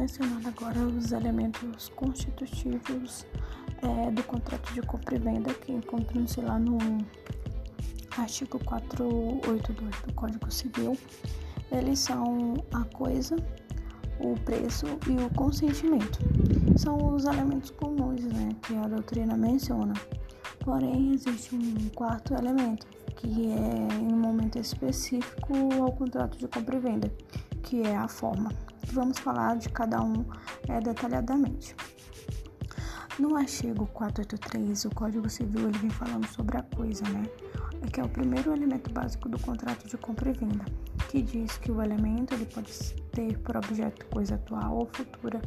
mencionar agora os elementos constitutivos é, do contrato de compra e venda que encontram-se lá no artigo 482 do Código Civil. Eles são a coisa, o preço e o consentimento. São os elementos comuns né, que a doutrina menciona. Porém, existe um quarto elemento, que é em um momento específico ao contrato de compra e venda, que é a forma. Vamos falar de cada um é, detalhadamente. No artigo 483, o Código Civil ele vem falando sobre a coisa, né? É que é o primeiro elemento básico do contrato de compra e venda, que diz que o elemento ele pode ter por objeto coisa atual ou futura.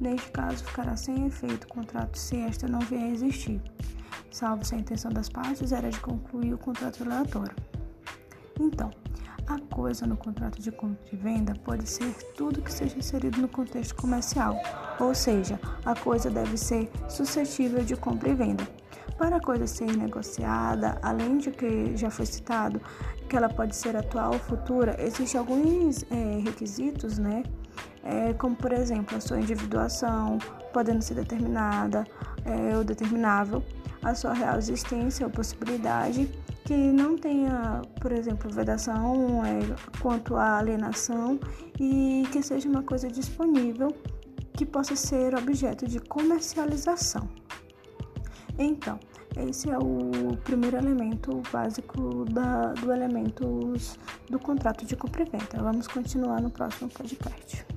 Neste caso, ficará sem efeito o contrato se esta não vier a existir, salvo se a intenção das partes era de concluir o contrato relatório. Então, a coisa no contrato de compra e venda pode ser tudo que seja inserido no contexto comercial, ou seja, a coisa deve ser suscetível de compra e venda. Para a coisa ser negociada, além de que já foi citado que ela pode ser atual ou futura, existem alguns é, requisitos, né? É, como por exemplo a sua individuação, podendo ser determinada é, ou determinável, a sua real existência ou possibilidade que não tenha, por exemplo, vedação é, quanto à alienação e que seja uma coisa disponível que possa ser objeto de comercialização. Então, esse é o primeiro elemento básico da, do elementos do contrato de compra e venda. Vamos continuar no próximo podcast.